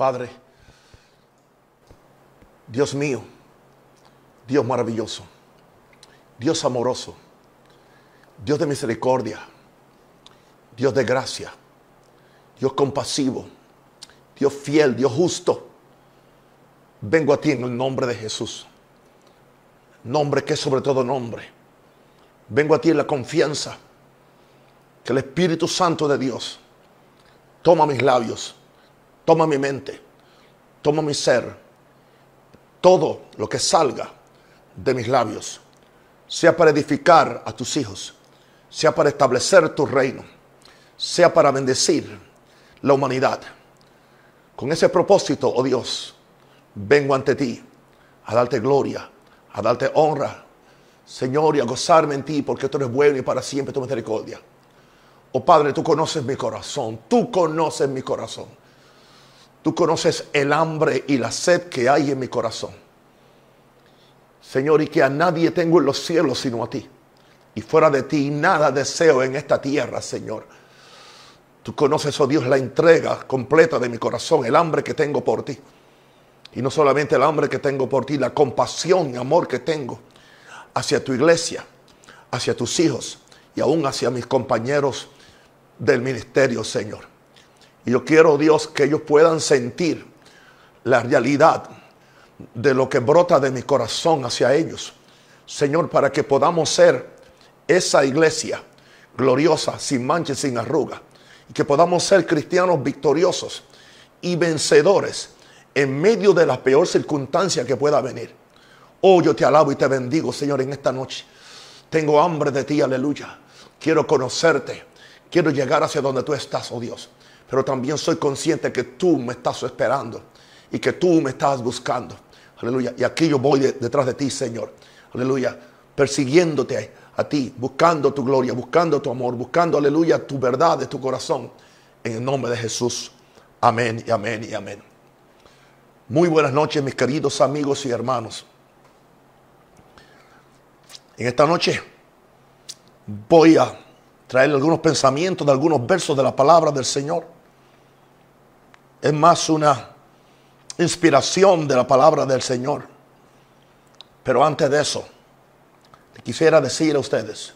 Padre, Dios mío, Dios maravilloso, Dios amoroso, Dios de misericordia, Dios de gracia, Dios compasivo, Dios fiel, Dios justo. Vengo a ti en el nombre de Jesús. Nombre que es sobre todo nombre. Vengo a ti en la confianza que el Espíritu Santo de Dios toma mis labios, toma mi mente, toma mi ser, todo lo que salga de mis labios, sea para edificar a tus hijos, sea para establecer tu reino, sea para bendecir la humanidad. Con ese propósito, oh Dios, vengo ante ti a darte gloria, a darte honra, Señor, y a gozarme en ti, porque tú eres bueno y para siempre tu misericordia. Oh Padre, tú conoces mi corazón, tú conoces mi corazón. Tú conoces el hambre y la sed que hay en mi corazón. Señor, y que a nadie tengo en los cielos sino a ti. Y fuera de ti nada deseo en esta tierra, Señor. Tú conoces, oh Dios, la entrega completa de mi corazón, el hambre que tengo por ti. Y no solamente el hambre que tengo por ti, la compasión y amor que tengo hacia tu iglesia, hacia tus hijos y aún hacia mis compañeros del ministerio, Señor. Yo quiero, Dios, que ellos puedan sentir la realidad de lo que brota de mi corazón hacia ellos. Señor, para que podamos ser esa iglesia gloriosa, sin mancha y sin arruga. Y que podamos ser cristianos victoriosos y vencedores en medio de la peor circunstancia que pueda venir. Oh, yo te alabo y te bendigo, Señor, en esta noche. Tengo hambre de ti, aleluya. Quiero conocerte. Quiero llegar hacia donde tú estás, oh Dios. Pero también soy consciente que tú me estás esperando y que tú me estás buscando. Aleluya. Y aquí yo voy detrás de ti, Señor. Aleluya. Persiguiéndote a ti, buscando tu gloria, buscando tu amor, buscando, aleluya, tu verdad de tu corazón. En el nombre de Jesús. Amén y amén y amén. Muy buenas noches, mis queridos amigos y hermanos. En esta noche voy a traer algunos pensamientos de algunos versos de la palabra del Señor. Es más una inspiración de la palabra del Señor. Pero antes de eso, quisiera decir a ustedes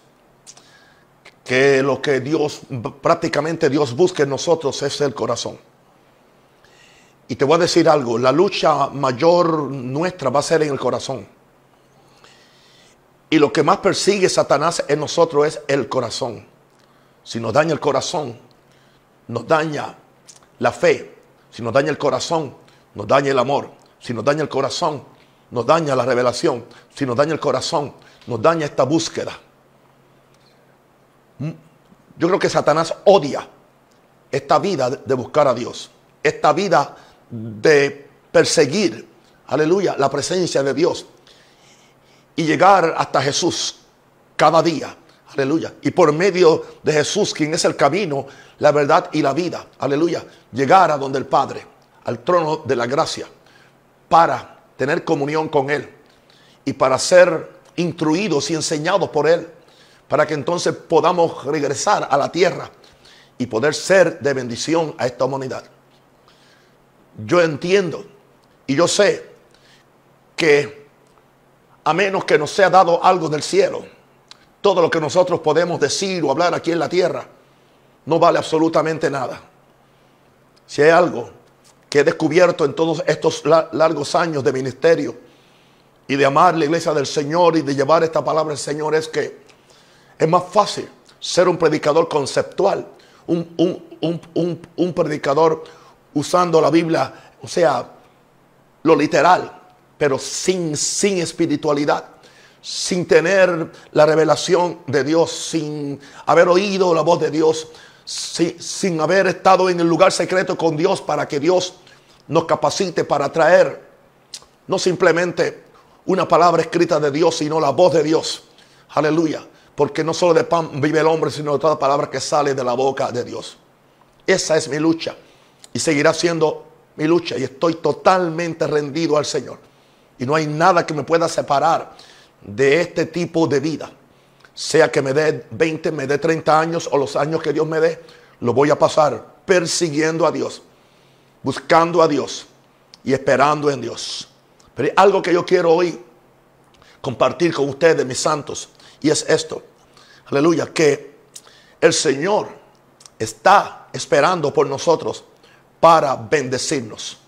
que lo que Dios, prácticamente Dios busca en nosotros es el corazón. Y te voy a decir algo, la lucha mayor nuestra va a ser en el corazón. Y lo que más persigue Satanás en nosotros es el corazón. Si nos daña el corazón, nos daña la fe. Si nos daña el corazón, nos daña el amor. Si nos daña el corazón, nos daña la revelación. Si nos daña el corazón, nos daña esta búsqueda. Mm, yo creo que Satanás odia esta vida de buscar a Dios. Esta vida de perseguir, aleluya, la presencia de Dios y llegar hasta Jesús cada día, aleluya. Y por medio de Jesús, quien es el camino, la verdad y la vida, aleluya, llegar a donde el Padre, al trono de la gracia, para tener comunión con Él y para ser instruidos y enseñados por Él, para que entonces podamos regresar a la tierra y poder ser de bendición a esta humanidad. Yo entiendo y yo sé que a menos que nos sea dado algo del cielo, todo lo que nosotros podemos decir o hablar aquí en la tierra no vale absolutamente nada. Si hay algo que he descubierto en todos estos largos años de ministerio y de amar la iglesia del Señor y de llevar esta palabra del Señor es que es más fácil ser un predicador conceptual, un, un, predicador usando la Biblia, o sea, lo literal, pero sin, sin espiritualidad, sin tener la revelación de Dios, sin haber oído la voz de Dios, sin, sin haber estado en el lugar secreto con Dios para que Dios nos capacite para traer no simplemente una palabra escrita de Dios, sino la voz de Dios. Aleluya. Porque no solo de pan vive el hombre, sino de toda palabra que sale de la boca de Dios. Esa es mi lucha y seguirá siendo mi lucha y estoy totalmente rendido al Señor. Y no hay nada que me pueda separar de este tipo de vida. Sea que me dé 20, me dé 30 años o los años que Dios me dé, lo voy a pasar persiguiendo a Dios. buscando a Dios y esperando en Dios. Pero hay algo que yo quiero hoy compartir con ustedes, mis santos, y es esto. Aleluya, que el Señor está esperando por nosotros para bendecirnos.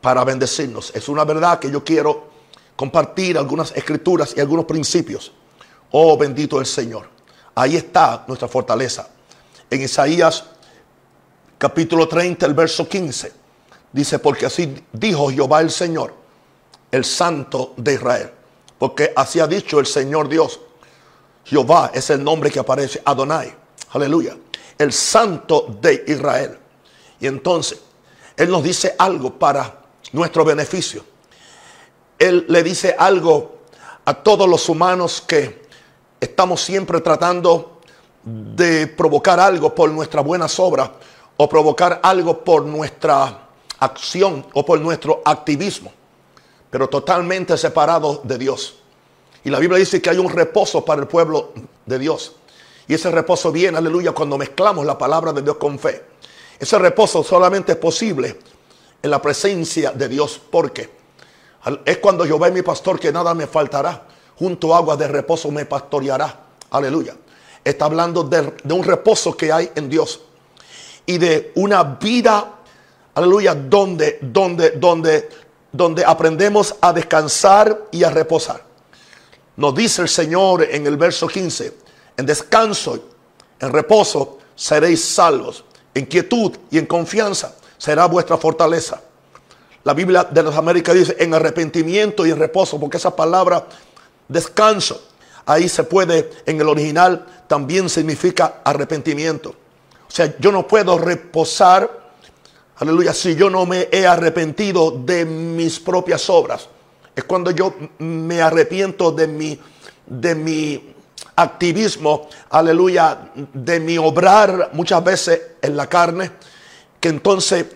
Para bendecirnos. Es una verdad que yo quiero compartir algunas escrituras y algunos principios. Oh, bendito el Señor. Ahí está nuestra fortaleza. En Isaías capítulo 30, el verso 15, dice, porque así dijo Jehová el Señor, el Santo de Israel. Porque así ha dicho el Señor Dios. Jehová es el nombre que aparece, Adonai. Aleluya. El Santo de Israel. Y entonces, Él nos dice algo para nuestro beneficio. Él le dice algo a todos los humanos que estamos siempre tratando de provocar algo por nuestras buenas obras o provocar algo por nuestra acción o por nuestro activismo, pero totalmente separado de Dios. Y la Biblia dice que hay un reposo para el pueblo de Dios. Y ese reposo viene, aleluya, cuando mezclamos la palabra de Dios con fe. Ese reposo solamente es posible en la presencia de Dios. porque Es cuando yo veo mi pastor que nada me faltará. Junto a aguas de reposo me pastoreará. Aleluya. Está hablando de, de un reposo que hay en Dios y de una vida, aleluya, donde, donde, donde, donde aprendemos a descansar y a reposar. Nos dice el Señor en el verso 15, en descanso, en reposo, seréis salvos. En quietud y en confianza será vuestra fortaleza. La Biblia de las Américas dice en arrepentimiento y en reposo, porque esa palabra descanso, ahí se puede, en el original también significa arrepentimiento. O sea, yo no puedo reposar, aleluya, si yo no me he arrepentido de mis propias obras. Es cuando yo me arrepiento de mi, de mi activismo, aleluya, de mi obrar muchas veces en la carne, que entonces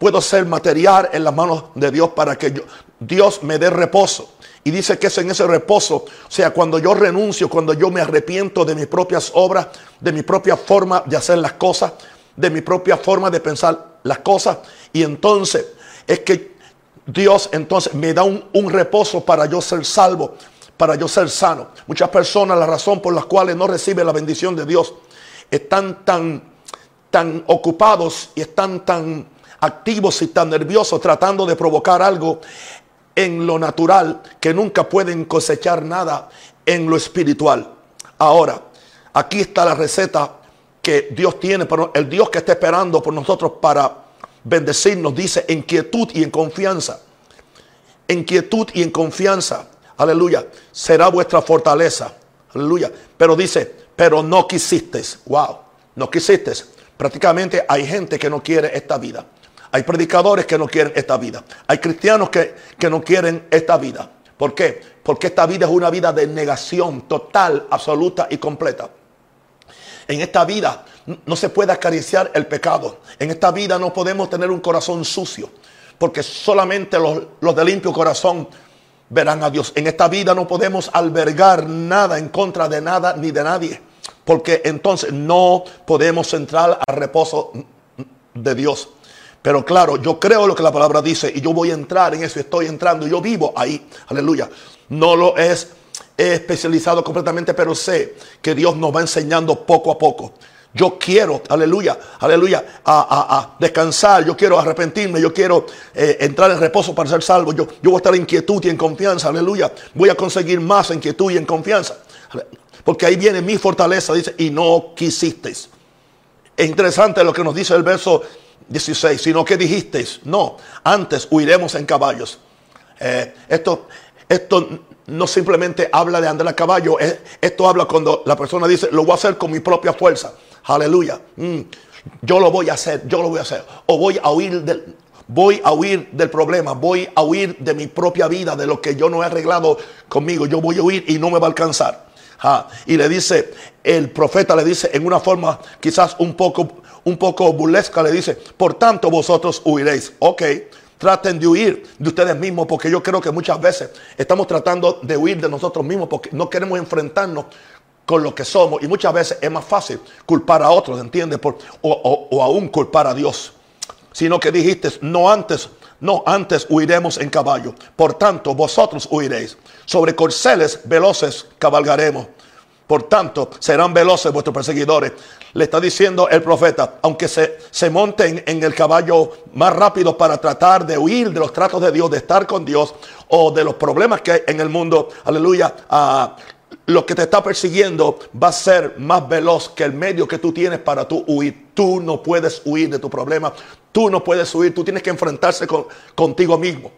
puedo ser material en las manos de Dios para que yo, Dios me dé reposo. Y dice que es en ese reposo, o sea, cuando yo renuncio, cuando yo me arrepiento de mis propias obras, de mi propia forma de hacer las cosas, de mi propia forma de pensar las cosas, y entonces es que Dios entonces me da un, reposo para yo ser salvo, para yo ser sano. Muchas personas, la razón por las cuales no reciben la bendición de Dios, están tan, tan ocupados y están tan activos y tan nerviosos tratando de provocar algo en lo natural que nunca pueden cosechar nada en lo espiritual. Ahora, aquí está la receta que Dios tiene, pero el Dios que está esperando por nosotros para bendecirnos dice en quietud y en confianza. En quietud y en confianza. Aleluya. Será vuestra fortaleza. Aleluya. Pero dice, pero no quisiste. Wow. No quisiste. Prácticamente hay gente que no quiere esta vida. Hay predicadores que no quieren esta vida. Hay cristianos que, no quieren esta vida. ¿Por qué? Porque esta vida es una vida de negación total, absoluta y completa. En esta vida no se puede acariciar el pecado. En esta vida no podemos tener un corazón sucio. Porque solamente los, los de limpio corazón verán a Dios. En esta vida no podemos albergar nada en contra de nada ni de nadie. Porque entonces no podemos entrar al reposo de Dios. Pero claro, yo creo lo que la palabra dice y yo voy a entrar en eso, estoy entrando, yo vivo ahí, aleluya. No lo es especializado completamente, pero sé que Dios nos va enseñando poco a poco. Yo quiero, aleluya, aleluya, a, descansar, yo quiero arrepentirme, yo quiero eh, entrar en reposo para ser salvo. Yo, yo voy a estar en quietud y en confianza, aleluya. Voy a conseguir más en quietud y en confianza. Porque ahí viene mi fortaleza, dice, y no quisisteis. Es interesante lo que nos dice el verso 16, sino que dijiste, no, antes huiremos en caballos. Eh, esto, esto no simplemente habla de andar a caballo, esto habla cuando la persona dice, lo voy a hacer con mi propia fuerza. Aleluya. Mm, yo lo voy a hacer, yo lo voy a hacer. O voy a huir del, voy a huir del problema, voy a huir de mi propia vida, de lo que yo no he arreglado conmigo. Yo voy a huir y no me va a alcanzar. Y le dice, el profeta le dice en una forma quizás un poco un poco burlesca, le dice, por tanto vosotros huiréis. Ok, traten de huir de ustedes mismos, porque yo creo que muchas veces estamos tratando de huir de nosotros mismos porque no queremos enfrentarnos con lo que somos. Y muchas veces es más fácil culpar a otros, ¿entiendes? Por, o, o, aún culpar a Dios. sino que dijiste, no antes, no antes huiremos en caballo. Por tanto, vosotros huiréis. Sobre corceles veloces cabalgaremos. Por tanto, serán veloces vuestros perseguidores. Le está diciendo el profeta, aunque se, monten en el caballo más rápido para tratar de huir de los tratos de Dios, de estar con Dios o de los problemas que hay en el mundo, aleluya, ah, lo que te está persiguiendo va a ser más veloz que el medio que tú tienes para tú huir. Tú no puedes huir de tu problema, tú no puedes huir, tú tienes que enfrentarse con, contigo mismo.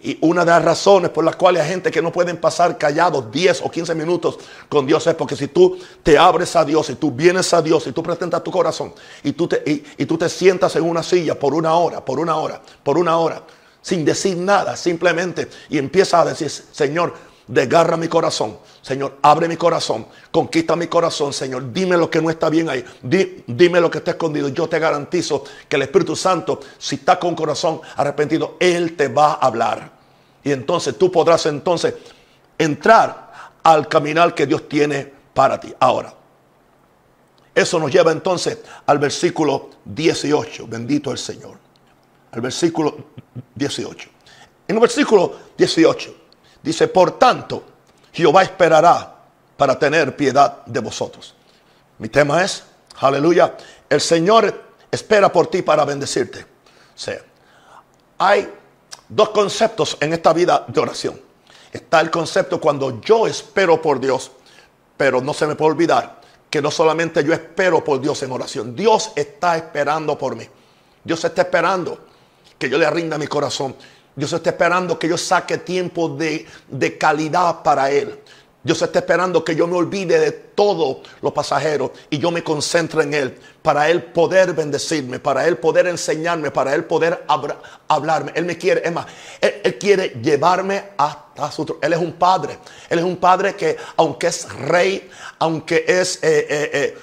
Y una de las razones por las cuales hay gente que no pueden pasar callados 10 o 15 minutos con Dios es porque si tú te abres a Dios y tú vienes a Dios y tú presentas tu corazón y tú te, y, tú te sientas en una silla por una hora, por una hora, por una hora, sin decir nada, simplemente y empiezas a decir, Señor, desgarra mi corazón. Señor, abre mi corazón, conquista mi corazón, Señor. Dime lo que no está bien ahí. dime lo que está escondido. Yo te garantizo que el Espíritu Santo, si está con corazón arrepentido, Él te va a hablar. Y entonces tú podrás entonces entrar al caminar que Dios tiene para ti. Ahora, eso nos lleva entonces al versículo 18. Bendito el Señor. Al versículo 18. En el versículo 18 dice, por tanto, Jehová esperará para tener piedad de vosotros. Mi tema es, aleluya, el Señor espera por ti para bendecirte. hay dos conceptos en esta vida de oración. Está el concepto cuando yo espero por Dios, pero no se me puede olvidar que no solamente yo espero por Dios en oración, Dios está esperando por mí. Dios está esperando que yo le rinda mi corazón. Dios está esperando que yo saque tiempo de, de calidad para Él. Dios está esperando que yo me olvide de todo lo pasajero y yo me concentre en Él para Él poder bendecirme, para Él poder enseñarme, para Él poder hablarme. Él me quiere, es más, Él, quiere llevarme hasta su Él es un padre. Él es un padre que aunque es rey, aunque es eh, eh,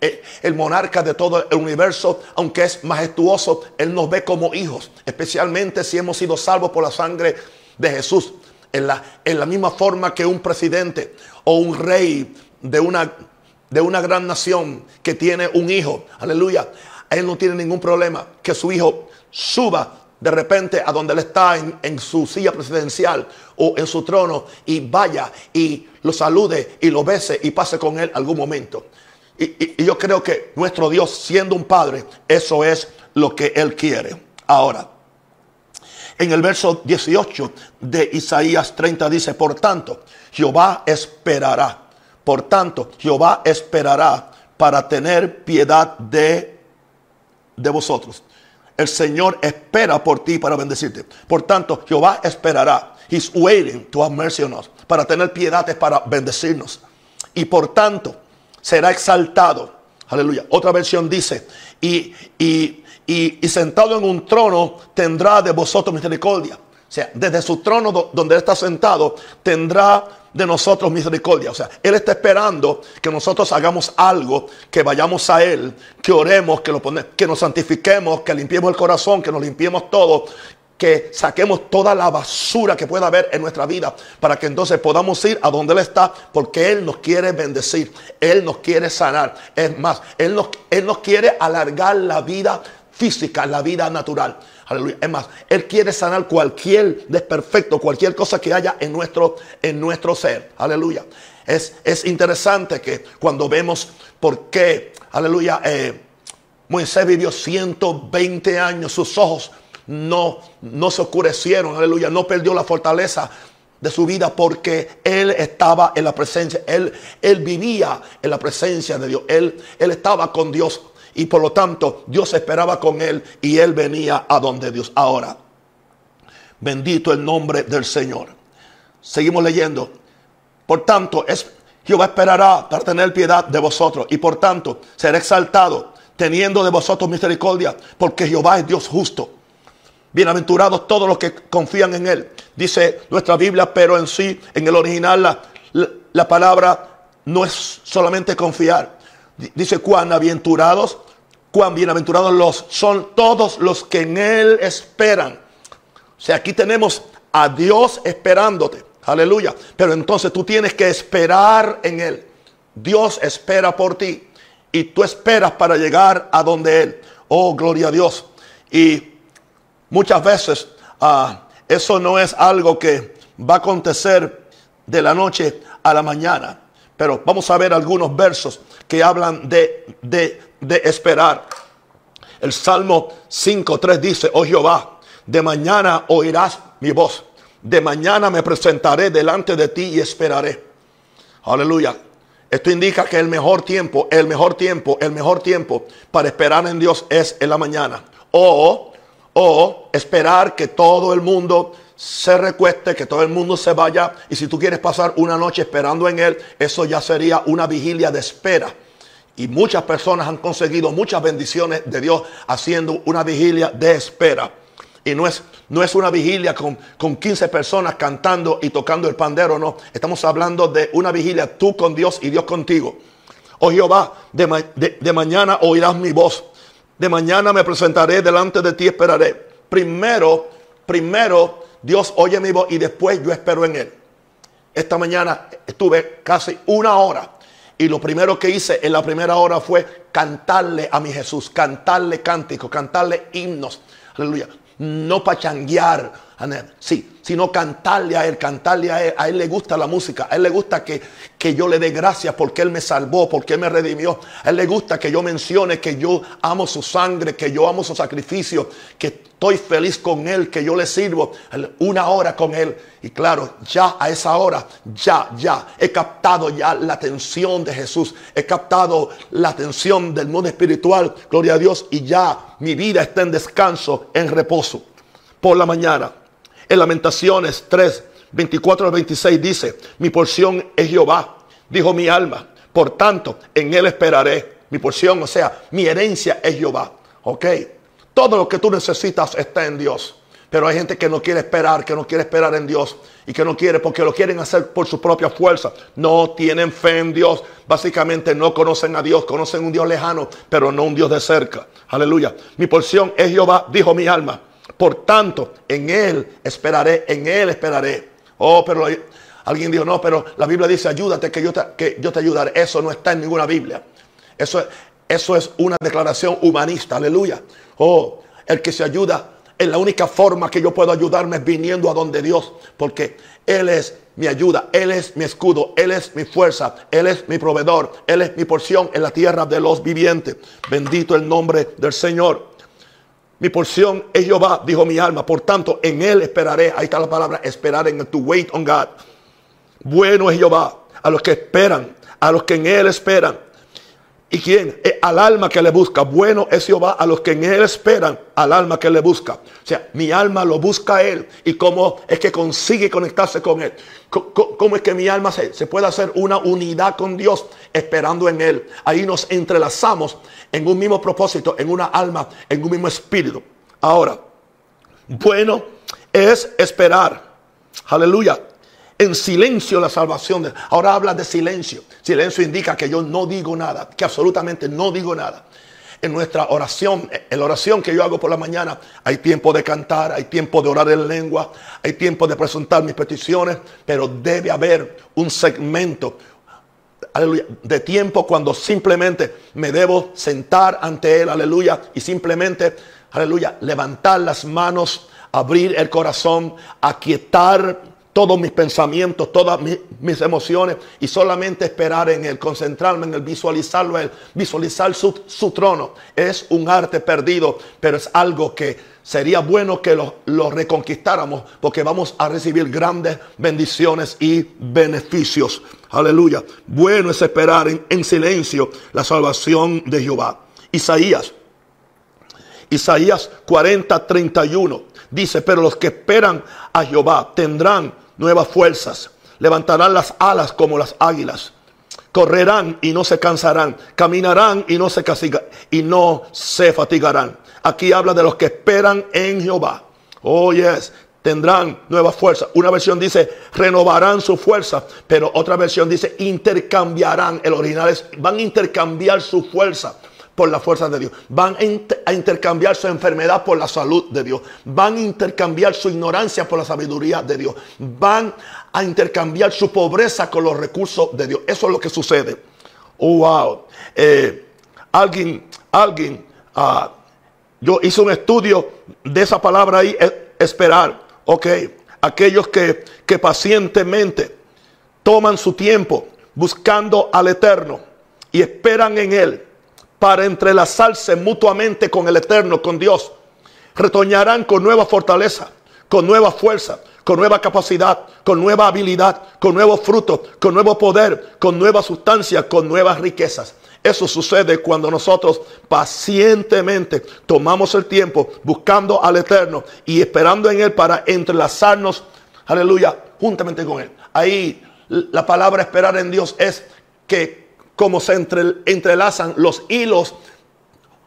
eh, el monarca de todo el universo, aunque es majestuoso, Él nos ve como hijos, especialmente si hemos sido salvos por la sangre de Jesús en la, en la misma forma que un presidente o un rey de una, de una gran nación que tiene un hijo, aleluya, él no tiene ningún problema que su hijo suba de repente a donde él está en, su silla presidencial o en su trono y vaya y lo salude y lo bese y pase con él algún momento. y, yo creo que nuestro Dios siendo un padre, eso es lo que él quiere. Ahora, en el verso 18 de Isaías 30 dice, por tanto, Jehová esperará. Por tanto, Jehová esperará para tener piedad de, de vosotros. El Señor espera por ti para bendecirte. Por tanto, Jehová esperará. He's waiting to have mercy on us. Para tener piedad es para bendecirnos. Y por tanto, será exaltado. Aleluya. Otra versión dice, y, y y, sentado en un trono tendrá de vosotros misericordia. O sea, desde su trono donde Él está sentado, tendrá de nosotros misericordia. O sea, Él está esperando que nosotros hagamos algo, que vayamos a Él, que oremos, que, lo que nos santifiquemos, que limpiemos el corazón, que nos limpiemos todo, que saquemos toda la basura que pueda haber en nuestra vida para que entonces podamos ir a donde Él está, porque Él nos quiere bendecir, Él nos quiere sanar. Es más, Él nos, Él nos quiere alargar la vida física, la vida natural. Aleluya. Es más, Él quiere sanar cualquier desperfecto, cualquier cosa que haya en nuestro, en nuestro ser. Aleluya. Es, es interesante que cuando vemos por qué, aleluya, eh, Moisés vivió 120 años, sus ojos no, no se oscurecieron, aleluya, no perdió la fortaleza de su vida porque él estaba en la presencia, él, él vivía en la presencia de Dios, él, él estaba con Dios y por lo tanto Dios esperaba con él y él venía a donde Dios. Ahora, bendito el nombre del Señor. Seguimos leyendo. Por tanto, es, Jehová esperará para tener piedad de vosotros y por tanto será exaltado teniendo de vosotros misericordia porque Jehová es Dios justo. Bienaventurados todos los que confían en Él. Dice nuestra Biblia, pero en sí, en el original, la, la palabra no es solamente confiar. Dice, cuán aventurados cuán bienaventurados los son todos los que en Él esperan. O sea, aquí tenemos a Dios esperándote. Aleluya. Pero entonces tú tienes que esperar en Él. Dios espera por ti. Y tú esperas para llegar a donde Él. Oh, gloria a Dios. Y muchas veces ah, eso no es algo que va a acontecer de la noche a la mañana. Pero vamos a ver algunos versos que hablan de, de, de esperar. El Salmo 5.3 dice, oh Jehová, de mañana oirás mi voz. De mañana me presentaré delante de ti y esperaré. Aleluya. Esto indica que el mejor tiempo, el mejor tiempo, el mejor tiempo para esperar en Dios es en la mañana. O, o esperar que todo el mundo se recueste, que todo el mundo se vaya. Y si tú quieres pasar una noche esperando en Él, eso ya sería una vigilia de espera. Y muchas personas han conseguido muchas bendiciones de Dios haciendo una vigilia de espera. Y no es, no es una vigilia con, con 15 personas cantando y tocando el pandero, no. Estamos hablando de una vigilia tú con Dios y Dios contigo. Oh Jehová, de, de mañana oirás mi voz. De mañana me presentaré delante de ti, esperaré. Primero, primero Dios oye mi voz y después yo espero en Él. Esta mañana estuve casi una hora y lo primero que hice en la primera hora fue cantarle a mi Jesús, cantarle cánticos, cantarle himnos. Aleluya no pachanguear, sí, sino cantarle a Él, cantarle a Él. A Él le gusta la música, a Él le gusta que, que yo le dé gracias porque Él me salvó, porque Él me redimió. A Él le gusta que yo mencione que yo amo su sangre, que yo amo su sacrificio, que estoy feliz con Él, que yo le sirvo una hora con Él. Y claro, ya a esa hora, ya, ya, he captado ya la atención de Jesús, he captado la atención del mundo espiritual, gloria a Dios, y ya mi vida está en descanso, en reposo. Por la mañana, en Lamentaciones 3, 24 al 26 dice, mi porción es Jehová, dijo mi alma, por tanto, en él esperaré. Mi porción, o sea, mi herencia es Jehová. ¿Ok? Todo lo que tú necesitas está en Dios. Pero hay gente que no quiere esperar, que no quiere esperar en Dios y que no quiere porque lo quieren hacer por su propia fuerza. No tienen fe en Dios. Básicamente no conocen a Dios, conocen un Dios lejano, pero no un Dios de cerca. Aleluya. Mi porción es Jehová, dijo mi alma. Por tanto, en Él esperaré, en Él esperaré. Oh, pero alguien dijo, no, pero la Biblia dice, ayúdate que yo te, que yo te ayudaré. Eso no está en ninguna Biblia. Eso, eso es una declaración humanista. Aleluya. Oh, el que se ayuda es la única forma que yo puedo ayudarme es viniendo a donde Dios, porque Él es mi ayuda, Él es mi escudo, Él es mi fuerza, Él es mi proveedor, Él es mi porción en la tierra de los vivientes. Bendito el nombre del Señor. Mi porción es Jehová, dijo mi alma. Por tanto, en Él esperaré. Ahí está la palabra esperar en el to wait on God. Bueno es Jehová a los que esperan, a los que en Él esperan. ¿Y quién? Al alma que le busca. Bueno es Jehová a los que en Él esperan, al alma que le busca. O sea, mi alma lo busca a Él. ¿Y cómo es que consigue conectarse con Él? ¿Cómo, es que mi alma se, se puede hacer una unidad con Dios esperando en Él? Ahí nos entrelazamos en un mismo propósito, en una alma, en un mismo espíritu. Ahora, bueno es esperar. Aleluya en silencio la salvación. Ahora habla de silencio. Silencio indica que yo no digo nada, que absolutamente no digo nada. En nuestra oración, en la oración que yo hago por la mañana, hay tiempo de cantar, hay tiempo de orar en lengua, hay tiempo de presentar mis peticiones, pero debe haber un segmento, aleluya, de tiempo cuando simplemente me debo sentar ante Él, aleluya, y simplemente, aleluya, levantar las manos, abrir el corazón, aquietar todos mis pensamientos, todas mis, emociones y solamente esperar en Él, concentrarme en Él, visualizarlo Él, visualizar su, trono. Es un arte perdido, pero es algo que sería bueno que lo, lo reconquistáramos porque vamos a recibir grandes bendiciones y beneficios. Aleluya. Bueno es esperar en, en silencio la salvación de Jehová. Isaías. Isaías 40, 31 dice, pero los que esperan a Jehová tendrán nuevas fuerzas. Levantarán las alas como las águilas. Correrán y no se cansarán. Caminarán y no se, y no se fatigarán. Aquí habla de los que esperan en Jehová. Oh, yes. Tendrán nuevas fuerzas. Una versión dice renovarán su fuerza, pero otra versión dice intercambiarán. El original es van a intercambiar su fuerza por la fuerza de Dios. Van a intercambiar su enfermedad por la salud de Dios. Van a intercambiar su ignorancia por la sabiduría de Dios. Van a intercambiar su pobreza con los recursos de Dios. Eso es lo que sucede. Oh, wow. Eh, alguien, alguien, uh, yo hice un estudio de esa palabra ahí, esperar. Ok, aquellos que, que pacientemente toman su tiempo buscando al Eterno y esperan en Él para entrelazarse mutuamente con el Eterno, con Dios, retoñarán con nueva fortaleza, con nueva fuerza, con nueva capacidad, con nueva habilidad, con nuevos frutos, con nuevo poder, con nueva sustancia, con nuevas riquezas. Eso sucede cuando nosotros pacientemente tomamos el tiempo buscando al Eterno y esperando en Él para entrelazarnos, aleluya, juntamente con Él. Ahí la palabra esperar en Dios es que como se entrelazan los hilos,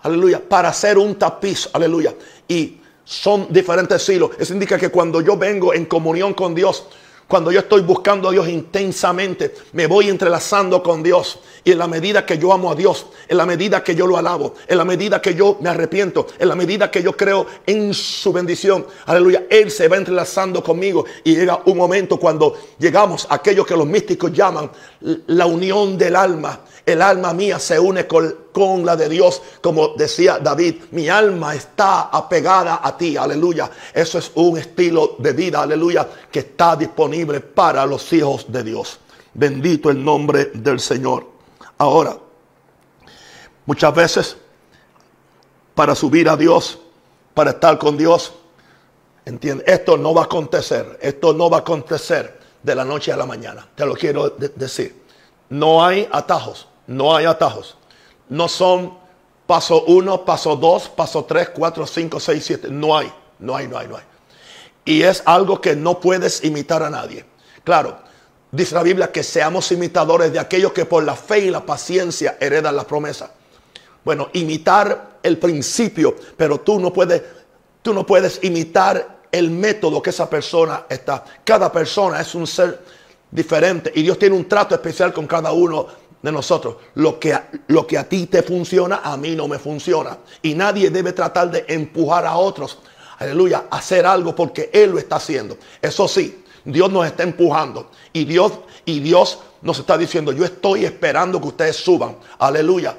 aleluya, para hacer un tapiz, aleluya. Y son diferentes hilos. Eso indica que cuando yo vengo en comunión con Dios, cuando yo estoy buscando a Dios intensamente, me voy entrelazando con Dios. Y en la medida que yo amo a Dios, en la medida que yo lo alabo, en la medida que yo me arrepiento, en la medida que yo creo en su bendición, aleluya, Él se va entrelazando conmigo. Y llega un momento cuando llegamos a aquello que los místicos llaman la unión del alma. El alma mía se une con, la de Dios, como decía David. Mi alma está apegada a ti, aleluya. Eso es un estilo de vida, aleluya, que está disponible para los hijos de Dios. Bendito el nombre del Señor. Ahora, muchas veces, para subir a Dios, para estar con Dios, entiende, esto no va a acontecer, esto no va a acontecer de la noche a la mañana. Te lo quiero decir. No hay atajos. No hay atajos. No son paso uno, paso dos, paso tres, cuatro, cinco, seis, siete. No hay, no hay, no hay, no hay. Y es algo que no puedes imitar a nadie. Claro, dice la Biblia que seamos imitadores de aquellos que por la fe y la paciencia heredan la promesa. Bueno, imitar el principio, pero tú no puedes, tú no puedes imitar el método que esa persona está. Cada persona es un ser diferente y Dios tiene un trato especial con cada uno de nosotros. Lo que, lo que a ti te funciona, a mí no me funciona. Y nadie debe tratar de empujar a otros, aleluya, a hacer algo porque Él lo está haciendo. Eso sí, Dios nos está empujando. Y Dios, y Dios nos está diciendo, yo estoy esperando que ustedes suban. Aleluya.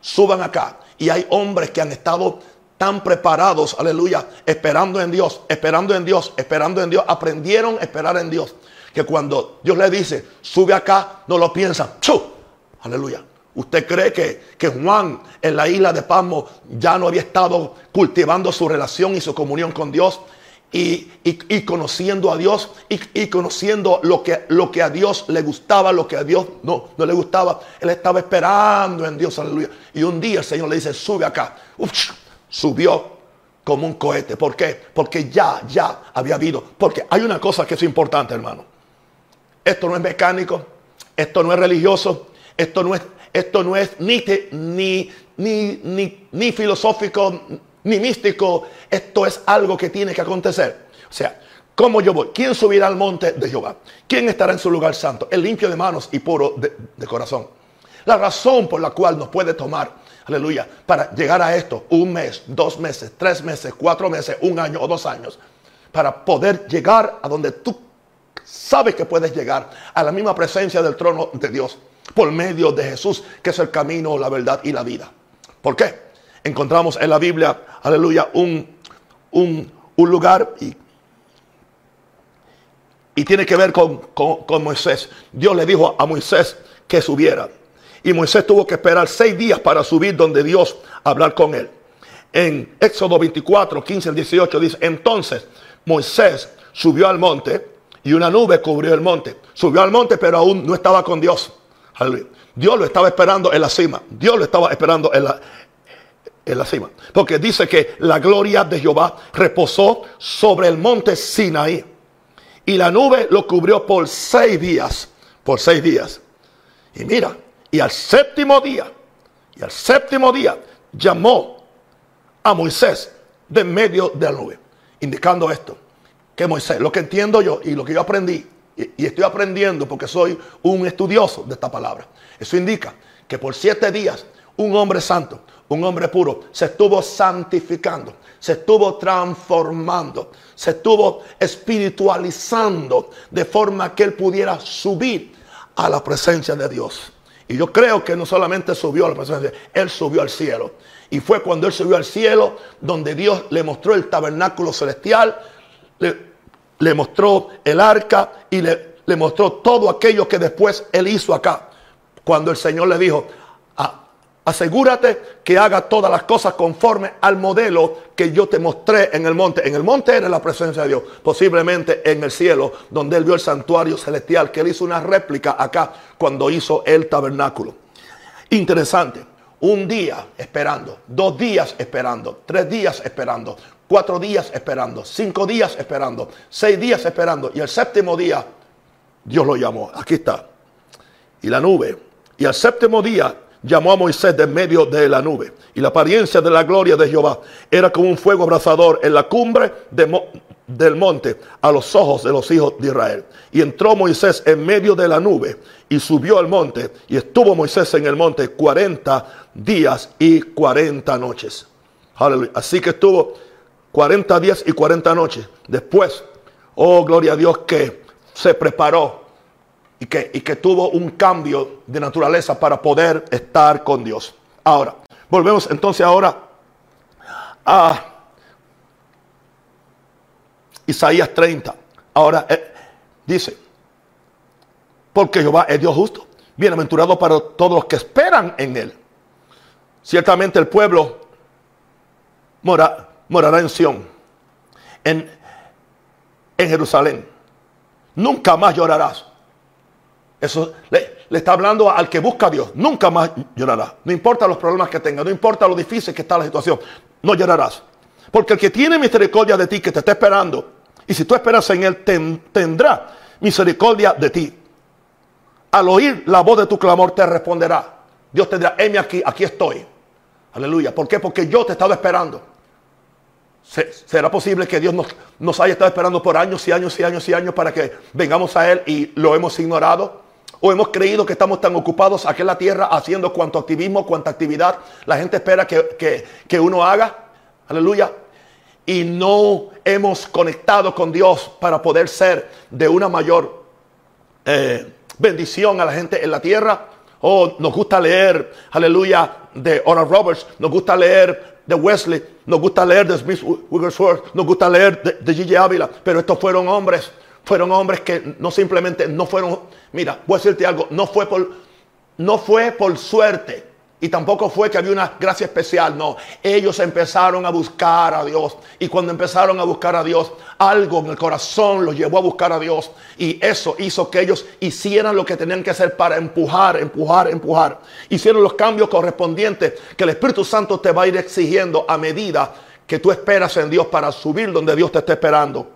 suban acá. Y hay hombres que han estado tan preparados, aleluya, esperando en Dios, esperando en Dios, esperando en Dios. Aprendieron a esperar en Dios. Que cuando Dios le dice, sube acá, no lo piensan. ¡Chu! Aleluya. ¿Usted cree que, que, Juan en la isla de Pasmo ya no había estado cultivando su relación y su comunión con Dios? Y, y, conociendo a Dios y, y, conociendo lo que, lo que a Dios le gustaba, lo que a Dios no, no le gustaba. Él estaba esperando en Dios, aleluya. Y un día el Señor le dice, sube acá. subió como un cohete. ¿Por qué? Porque ya, ya había habido. Porque hay una cosa que es importante, hermano. Esto no es mecánico, esto no es religioso, esto no es, esto no es ni, ni, ni, ni, filosófico, ni místico. Esto es algo que tiene que acontecer. O sea, ¿cómo yo voy? ¿Quién subirá al monte de Jehová? ¿Quién estará en su lugar santo? El limpio de manos y puro de corazón. La razón por la cual nos puede tomar, aleluya, para llegar a esto, un mes, dos meses, tres meses, cuatro meses, un año o dos años, para poder llegar a donde tú sabes que puedes llegar a la misma presencia del trono de Dios por medio de Jesús, que es el camino, la verdad y la vida. ¿Por qué? Encontramos en la Biblia, aleluya, un, un, lugar y, y, tiene que ver con, con, Moisés. Dios le dijo a Moisés que subiera. Y Moisés tuvo que esperar seis días para subir donde Dios hablar con él. En Éxodo 24, 15 al 18 dice, entonces Moisés subió al monte y una nube cubrió el monte. Subió al monte pero aún no estaba con Dios. Dios lo estaba esperando en la cima. Dios lo estaba esperando en la, en la cima. Porque dice que la gloria de Jehová reposó sobre el monte Sinaí. Y la nube lo cubrió por seis días. Por seis días. Y mira, y al séptimo día, y al séptimo día llamó a Moisés de medio de la nube. Indicando esto, que Moisés, lo que entiendo yo y lo que yo aprendí y, estoy aprendiendo porque soy un estudioso de esta palabra. Eso indica que por siete días un hombre santo, un hombre puro, se estuvo santificando, se estuvo transformando, se estuvo espiritualizando de forma que él pudiera subir a la presencia de Dios. Y yo creo que no solamente subió a la presencia él subió al cielo. Y fue cuando él subió al cielo, donde Dios le mostró el tabernáculo celestial, le, mostró el arca y le, le mostró todo aquello que después él hizo acá. Cuando el Señor le dijo, asegúrate que haga todas las cosas conforme al modelo que yo te mostré en el monte. En el monte era la presencia de Dios, posiblemente en el cielo, donde él vio el santuario celestial, que él hizo una réplica acá cuando hizo el tabernáculo. Interesante. Un día esperando, dos días esperando, tres días esperando, cuatro días esperando, cinco días esperando, seis días esperando. Y el séptimo día, Dios lo llamó. Aquí está. Y la nube. Y el séptimo día llamó a Moisés de medio de la nube. Y la apariencia de la gloria de Jehová era como un fuego abrasador en la cumbre del monte a los ojos de los hijos de Israel. Y entró Moisés en medio de la nube y subió al monte. Y estuvo Moisés en el monte 40 días y 40 noches. Así que estuvo 40 días y 40 noches. Después, oh gloria a Dios que se preparó y que, y que tuvo un cambio de naturaleza para poder estar con Dios. Ahora, volvemos entonces ahora a Isaías 30. Ahora eh, dice, porque Jehová es Dios justo, bienaventurado para todos los que esperan en él. Ciertamente el pueblo mora, morará en Sión, en, en Jerusalén. Nunca más llorarás. Eso le, está hablando al que busca a Dios. Nunca más llorará. No importa los problemas que tenga, no importa lo difícil que está la situación. No llorarás. Porque el que tiene misericordia de ti, que te está esperando, y si tú esperas en él, tendrá misericordia de ti. Al oír la voz de tu clamor, te responderá. Dios te dirá, heme aquí, aquí estoy. Aleluya. ¿Por qué? Porque yo te he estado esperando. ¿Será posible que Dios nos, haya estado esperando por años y años y años y años para que vengamos a Él y lo hemos ignorado? ¿O hemos creído que estamos tan ocupados aquí en la tierra haciendo cuanto activismo, cuanta actividad la gente espera que, uno haga? Aleluya. Y no hemos conectado con Dios para poder ser de una mayor eh, bendición a la gente en la tierra. O nos gusta leer, aleluya, de Oral Roberts, nos gusta leer de Wesley, nos gusta leer de Smith Wigglesworth, nos gusta leer de, Gigi Ávila, pero estos fueron hombres fueron hombres que no simplemente no fueron, mira, voy a decirte algo, no fue por, no fue por suerte y tampoco fue que había una gracia especial, no, ellos empezaron a buscar a Dios y cuando empezaron a buscar a Dios, algo en el corazón los llevó a buscar a Dios y eso hizo que ellos hicieran lo que tenían que hacer para empujar, empujar, empujar. Hicieron los cambios correspondientes que el Espíritu Santo te va a ir exigiendo a medida que tú esperas en Dios para subir donde Dios te está esperando.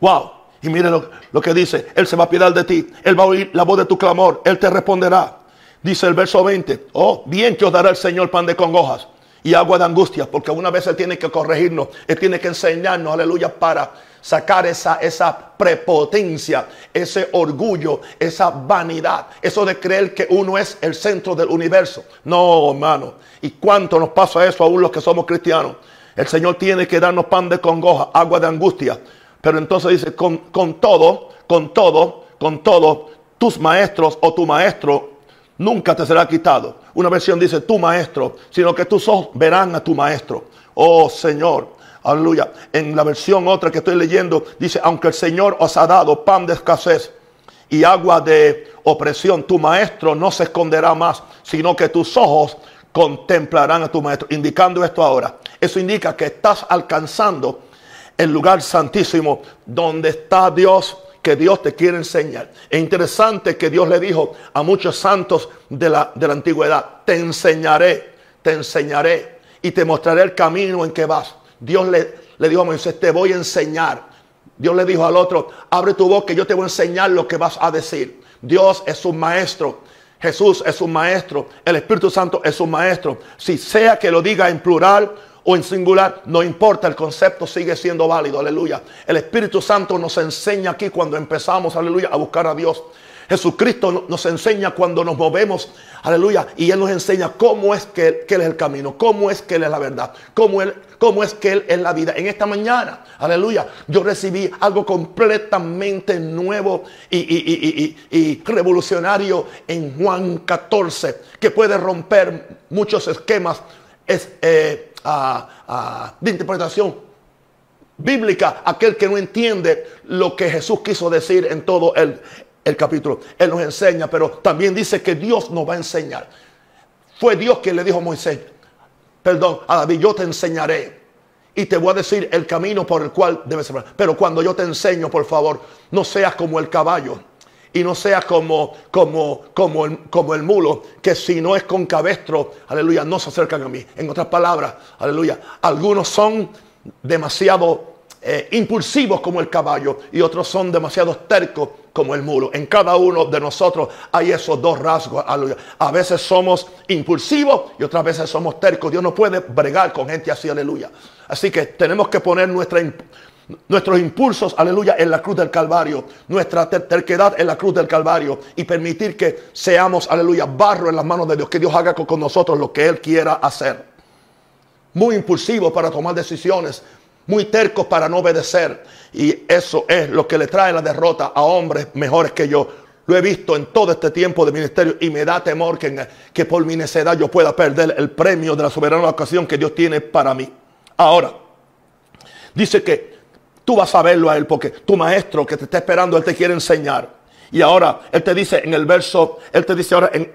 Wow. Y mire lo, que dice. Él se va a piedar de ti. Él va a oír la voz de tu clamor. Él te responderá. Dice el verso 20. Oh, bien que os dará el Señor pan de congojas y agua de angustia. Porque una vez Él tiene que corregirnos. Él tiene que enseñarnos, aleluya, para sacar esa, esa prepotencia, ese orgullo, esa vanidad. Eso de creer que uno es el centro del universo. No, hermano. ¿Y cuánto nos pasa eso aún los que somos cristianos? El Señor tiene que darnos pan de congoja, agua de angustia pero entonces dice, con, todo, con todo, con todo, tus maestros o tu maestro nunca te será quitado. Una versión dice tu maestro, sino que tus ojos verán a tu maestro. Oh Señor, aleluya. En la versión otra que estoy leyendo dice, aunque el Señor os ha dado pan de escasez y agua de opresión, tu maestro no se esconderá más, sino que tus ojos contemplarán a tu maestro. Indicando esto ahora, eso indica que estás alcanzando el lugar santísimo donde está Dios que Dios te quiere enseñar. Es interesante que Dios le dijo a muchos santos de la, de la antigüedad, te enseñaré, te enseñaré y te mostraré el camino en que vas. Dios le, le dijo a Moisés, te voy a enseñar. Dios le dijo al otro, abre tu boca, yo te voy a enseñar lo que vas a decir. Dios es un maestro. Jesús es un maestro. El Espíritu Santo es un maestro. Si sea que lo diga en plural o en singular, no importa, el concepto sigue siendo válido, aleluya. El Espíritu Santo nos enseña aquí cuando empezamos, aleluya, a buscar a Dios. Jesucristo nos enseña cuando nos movemos, aleluya, y Él nos enseña cómo es que, Él es el camino, cómo es que Él es la verdad, cómo, cómo es que Él es la vida. En esta mañana, aleluya, yo recibí algo completamente nuevo y, revolucionario en Juan 14, que puede romper muchos esquemas es, eh, de interpretación bíblica, aquel que no entiende lo que Jesús quiso decir en todo el, el capítulo. Él nos enseña, pero también dice que Dios nos va a enseñar. Fue Dios quien le dijo a Moisés, perdón, a David, yo te enseñaré y te voy a decir el camino por el cual debes ser. Pero cuando yo te enseño, por favor, no seas como el caballo y no seas como, como, como, el, como el mulo, que si no es con cabestro, aleluya, no se acercan a mí. En otras palabras, aleluya, algunos son demasiado eh, impulsivos como el caballo y otros son demasiado tercos como el muro. En cada uno de nosotros hay esos dos rasgos. A veces somos impulsivos y otras veces somos tercos. Dios no puede bregar con gente así, aleluya. Así que tenemos que poner nuestra, nuestros impulsos, aleluya, en la cruz del Calvario, nuestra terquedad en la cruz del Calvario y permitir que seamos, aleluya, barro en las manos de Dios, que Dios haga con nosotros lo que Él quiera hacer. Muy impulsivo para tomar decisiones, muy tercos para no obedecer. Y eso es lo que le trae la derrota a hombres mejores que yo. Lo he visto en todo este tiempo de ministerio y me da temor que, que por mi necedad yo pueda perder el premio de la soberana ocasión que Dios tiene para mí. Ahora, dice que tú vas a verlo a Él porque tu maestro que te está esperando, Él te quiere enseñar. Y ahora, Él te dice en el verso, Él te dice ahora en,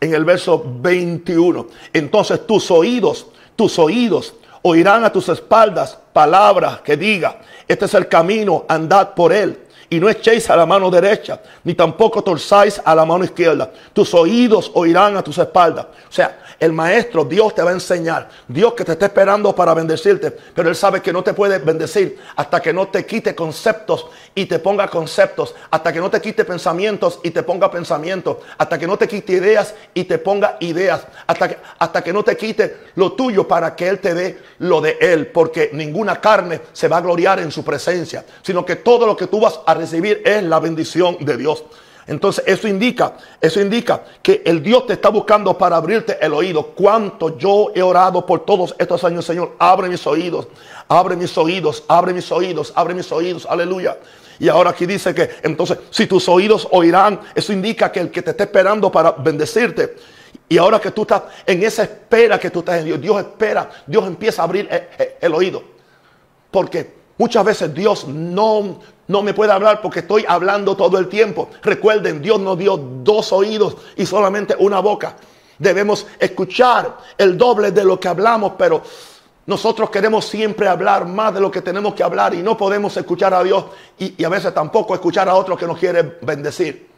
en el verso 21, entonces tus oídos, tus oídos Oirán a tus espaldas palabras que diga, este es el camino, andad por él. Y no echéis a la mano derecha, ni tampoco torzáis a la mano izquierda. Tus oídos oirán a tus espaldas. O sea, el maestro, Dios te va a enseñar. Dios que te está esperando para bendecirte. Pero Él sabe que no te puede bendecir hasta que no te quite conceptos y te ponga conceptos. Hasta que no te quite pensamientos y te ponga pensamientos. Hasta que no te quite ideas y te ponga ideas. Hasta que, hasta que no te quite lo tuyo para que Él te dé lo de Él. Porque ninguna carne se va a gloriar en su presencia. Sino que todo lo que tú vas a recibir es la bendición de Dios. Entonces eso indica, eso indica que el Dios te está buscando para abrirte el oído. Cuánto yo he orado por todos estos años, Señor, abre mis oídos, abre mis oídos, abre mis oídos, abre mis oídos, aleluya. Y ahora aquí dice que entonces si tus oídos oirán, eso indica que el que te está esperando para bendecirte. Y ahora que tú estás en esa espera que tú estás en Dios, Dios espera, Dios empieza a abrir el, el oído. Porque muchas veces Dios no, no me puede hablar porque estoy hablando todo el tiempo. Recuerden, Dios nos dio dos oídos y solamente una boca. Debemos escuchar el doble de lo que hablamos, pero nosotros queremos siempre hablar más de lo que tenemos que hablar y no podemos escuchar a Dios y, a veces tampoco escuchar a otro que nos quiere bendecir.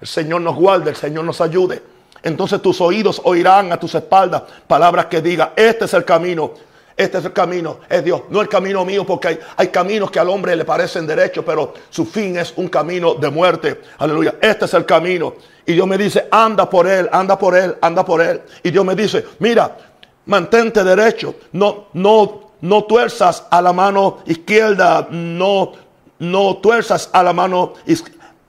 El Señor nos guarde, el Señor nos ayude. Entonces tus oídos oirán a tus espaldas palabras que digan, este es el camino este es el camino, es Dios, no el camino mío, porque hay, hay, caminos que al hombre le parecen derechos, pero su fin es un camino de muerte. Aleluya, este es el camino. Y Dios me dice, anda por él, anda por él, anda por él. Y Dios me dice, mira, mantente derecho, no, no, no tuerzas a la mano izquierda, no, no tuerzas a la mano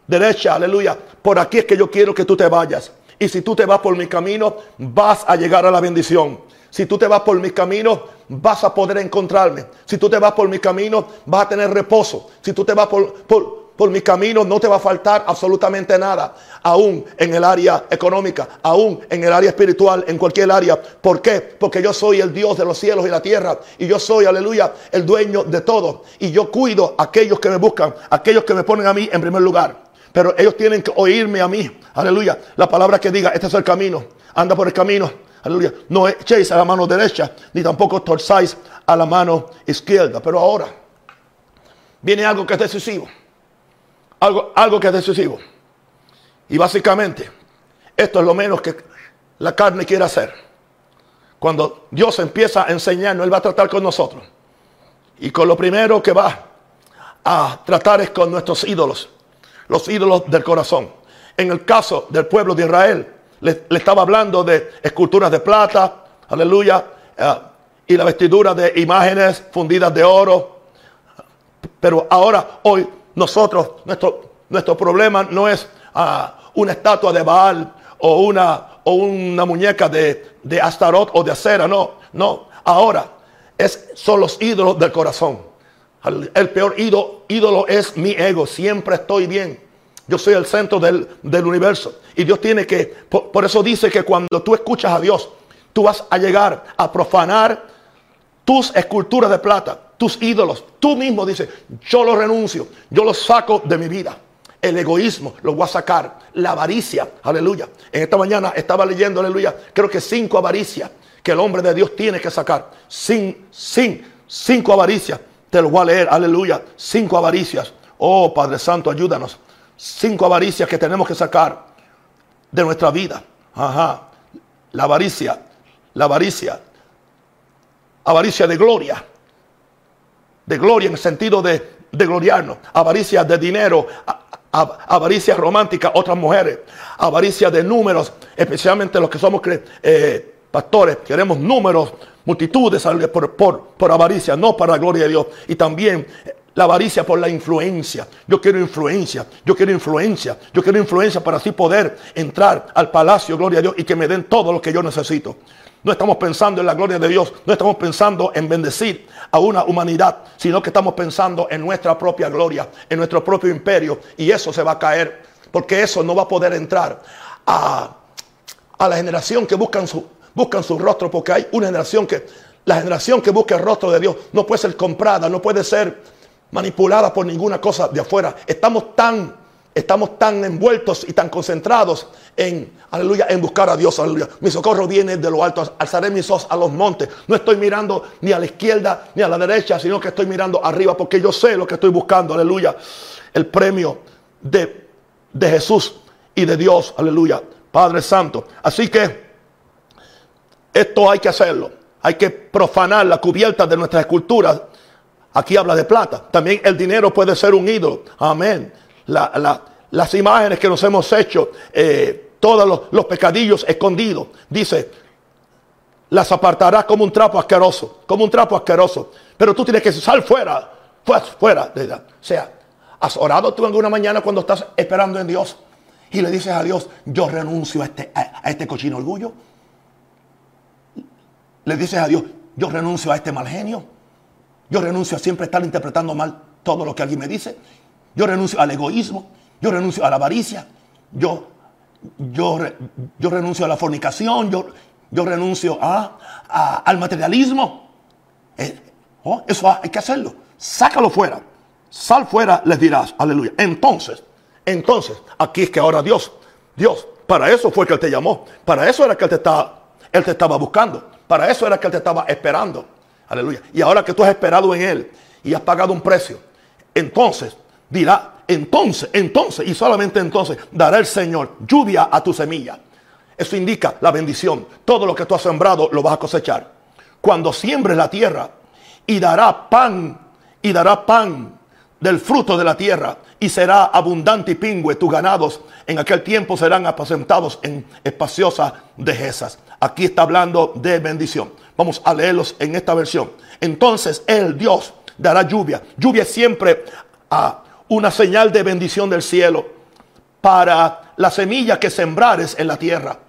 derecha, aleluya. Por aquí es que yo quiero que tú te vayas. Y si tú te vas por mi camino, vas a llegar a la bendición. Si tú te vas por mis caminos, vas a poder encontrarme. Si tú te vas por mi camino, vas a tener reposo. Si tú te vas por, por, por mi camino, no te va a faltar absolutamente nada. Aún en el área económica, aún en el área espiritual, en cualquier área. ¿Por qué? Porque yo soy el Dios de los cielos y la tierra. Y yo soy, aleluya, el dueño de todo. Y yo cuido a aquellos que me buscan, aquellos que me ponen a mí en primer lugar. Pero ellos tienen que oírme a mí. Aleluya. La palabra que diga, este es el camino. Anda por el camino Aleluya. No echéis a la mano derecha, ni tampoco torzáis a la mano izquierda. Pero ahora viene algo que es decisivo. Algo, algo que es decisivo. Y básicamente, esto es lo menos que la carne quiere hacer. Cuando Dios empieza a enseñarnos, Él va a tratar con nosotros. Y con lo primero que va a tratar es con nuestros ídolos, los ídolos del corazón. En el caso del pueblo de Israel, le, estaba hablando de esculturas de plata, aleluya, eh, y la vestidura de imágenes fundidas de oro. Pero ahora, hoy, nosotros, nuestro, problema no es ah, una estatua de Baal o una, o una muñeca de, de Astaroth o de acera. No, no. Ahora es, son los ídolos del corazón. El peor ídolo es mi ego. Siempre estoy bien. Yo soy el centro del, universo. Y Dios tiene que, por, eso dice que cuando tú escuchas a Dios, tú vas a llegar a profanar tus esculturas de plata, tus ídolos. Tú mismo dices, yo lo renuncio, yo lo saco de mi vida. El egoísmo lo voy a sacar. La avaricia, aleluya. En esta mañana estaba leyendo, aleluya, creo que cinco avaricias que el hombre de Dios tiene que sacar. Sin, sin, cinco avaricias. Te lo voy a leer, aleluya. Cinco avaricias. Oh Padre Santo, ayúdanos cinco avaricias que tenemos que sacar de nuestra vida. Ajá. La avaricia, la avaricia, avaricia de gloria, de gloria en el sentido de, de gloriarnos, avaricia de dinero, avaricia romántica, otras mujeres, avaricia de números, especialmente los que somos eh, pastores, queremos números, multitudes por, por, por avaricia, no para la gloria de Dios. Y también la avaricia por la influencia. Yo quiero influencia, yo quiero influencia, yo quiero influencia para así poder entrar al palacio, gloria a Dios, y que me den todo lo que yo necesito. No estamos pensando en la gloria de Dios, no estamos pensando en bendecir a una humanidad, sino que estamos pensando en nuestra propia gloria, en nuestro propio imperio, y eso se va a caer, porque eso no va a poder entrar a, la generación que buscan su, buscan su rostro, porque hay una generación que, la generación que busca el rostro de Dios no puede ser comprada, no puede ser manipulada por ninguna cosa de afuera. Estamos tan, estamos tan envueltos y tan concentrados en, aleluya, en buscar a Dios, aleluya. Mi socorro viene de lo alto, alzaré mis ojos a los montes. No estoy mirando ni a la izquierda ni a la derecha, sino que estoy mirando arriba porque yo sé lo que estoy buscando, aleluya. El premio de, de Jesús y de Dios, aleluya. Padre Santo. Así que esto hay que hacerlo. Hay que profanar la cubierta de nuestras esculturas Aquí habla de plata. También el dinero puede ser un ídolo. Amén. las imágenes que nos hemos hecho, eh, todos los, pecadillos escondidos. Dice, las apartarás como un trapo asqueroso. Como un trapo asqueroso. Pero tú tienes que salir fuera. Fuera. fuera o sea, ¿has orado tú alguna mañana cuando estás esperando en Dios? Y le dices a Dios, yo renuncio a este, a este cochino orgullo. Le dices a Dios, yo renuncio a este mal genio. Yo renuncio a siempre estar interpretando mal todo lo que alguien me dice. Yo renuncio al egoísmo. Yo renuncio a la avaricia. Yo, yo, yo renuncio a la fornicación. Yo, yo renuncio a, al materialismo. Eh, oh, eso hay que hacerlo. Sácalo fuera. Sal fuera, les dirás. Aleluya. Entonces, entonces, aquí es que ahora Dios, Dios, para eso fue que Él te llamó. Para eso era que Él te estaba, él te estaba buscando. Para eso era que Él te estaba esperando. Aleluya. Y ahora que tú has esperado en Él y has pagado un precio, entonces dirá, entonces, entonces y solamente entonces dará el Señor lluvia a tu semilla. Eso indica la bendición. Todo lo que tú has sembrado lo vas a cosechar. Cuando siembres la tierra y dará pan y dará pan del fruto de la tierra y será abundante y pingüe tus ganados. En aquel tiempo serán apacentados en espaciosas dehesas. Aquí está hablando de bendición. Vamos a leerlos en esta versión. Entonces el Dios dará lluvia. Lluvia siempre a una señal de bendición del cielo para la semilla que sembrares en la tierra.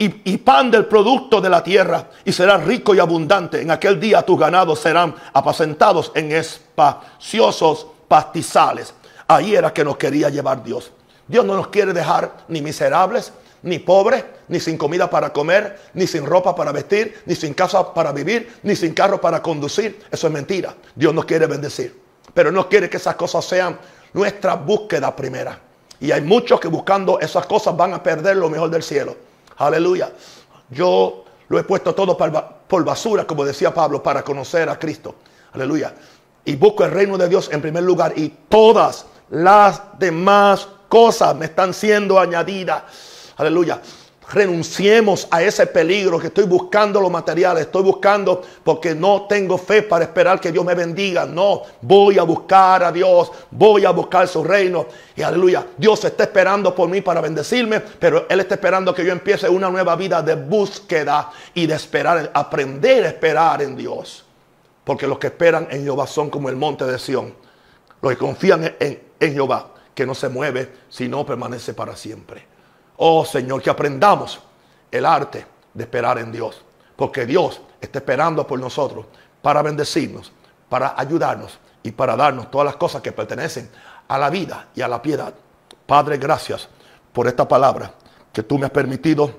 Y, y, pan del producto de la tierra y será rico y abundante. En aquel día tus ganados serán apacentados en espaciosos pastizales. Ahí era que nos quería llevar Dios. Dios no nos quiere dejar ni miserables, ni pobres, ni sin comida para comer, ni sin ropa para vestir, ni sin casa para vivir, ni sin carro para conducir. Eso es mentira. Dios nos quiere bendecir. Pero no quiere que esas cosas sean nuestra búsqueda primera. Y hay muchos que buscando esas cosas van a perder lo mejor del cielo. Aleluya. Yo lo he puesto todo por basura, como decía Pablo, para conocer a Cristo. Aleluya. Y busco el reino de Dios en primer lugar. Y todas las demás cosas me están siendo añadidas. Aleluya. Renunciemos a ese peligro que estoy buscando los materiales, estoy buscando porque no tengo fe para esperar que Dios me bendiga. No, voy a buscar a Dios, voy a buscar su reino. Y aleluya, Dios está esperando por mí para bendecirme, pero Él está esperando que yo empiece una nueva vida de búsqueda y de esperar, aprender a esperar en Dios. Porque los que esperan en Jehová son como el monte de Sión. Los que confían en, en Jehová que no se mueve, sino permanece para siempre. Oh Señor, que aprendamos el arte de esperar en Dios. Porque Dios está esperando por nosotros para bendecirnos, para ayudarnos y para darnos todas las cosas que pertenecen a la vida y a la piedad. Padre, gracias por esta palabra que tú me has permitido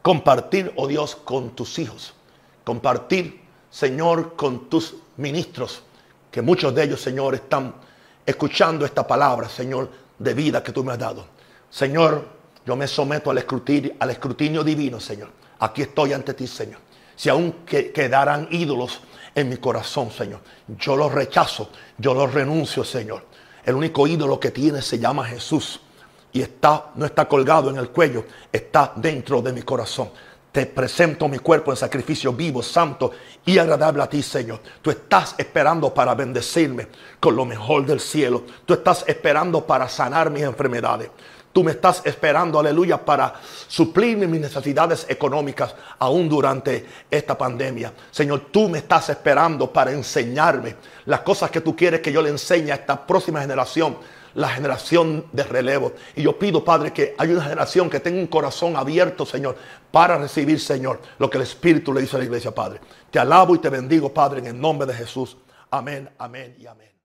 compartir, oh Dios, con tus hijos. Compartir, Señor, con tus ministros, que muchos de ellos, Señor, están escuchando esta palabra, Señor, de vida que tú me has dado. Señor, yo me someto al escrutinio, divino, Señor. Aquí estoy ante ti, Señor. Si aún quedaran ídolos en mi corazón, Señor, yo los rechazo, yo los renuncio, Señor. El único ídolo que tiene se llama Jesús y está no está colgado en el cuello, está dentro de mi corazón. Te presento mi cuerpo en sacrificio vivo, santo y agradable a ti, Señor. Tú estás esperando para bendecirme con lo mejor del cielo. Tú estás esperando para sanar mis enfermedades. Tú me estás esperando, aleluya, para suplir mis necesidades económicas aún durante esta pandemia. Señor, tú me estás esperando para enseñarme las cosas que tú quieres que yo le enseñe a esta próxima generación la generación de relevo. Y yo pido, Padre, que haya una generación que tenga un corazón abierto, Señor, para recibir, Señor, lo que el Espíritu le dice a la iglesia, Padre. Te alabo y te bendigo, Padre, en el nombre de Jesús. Amén, amén y amén.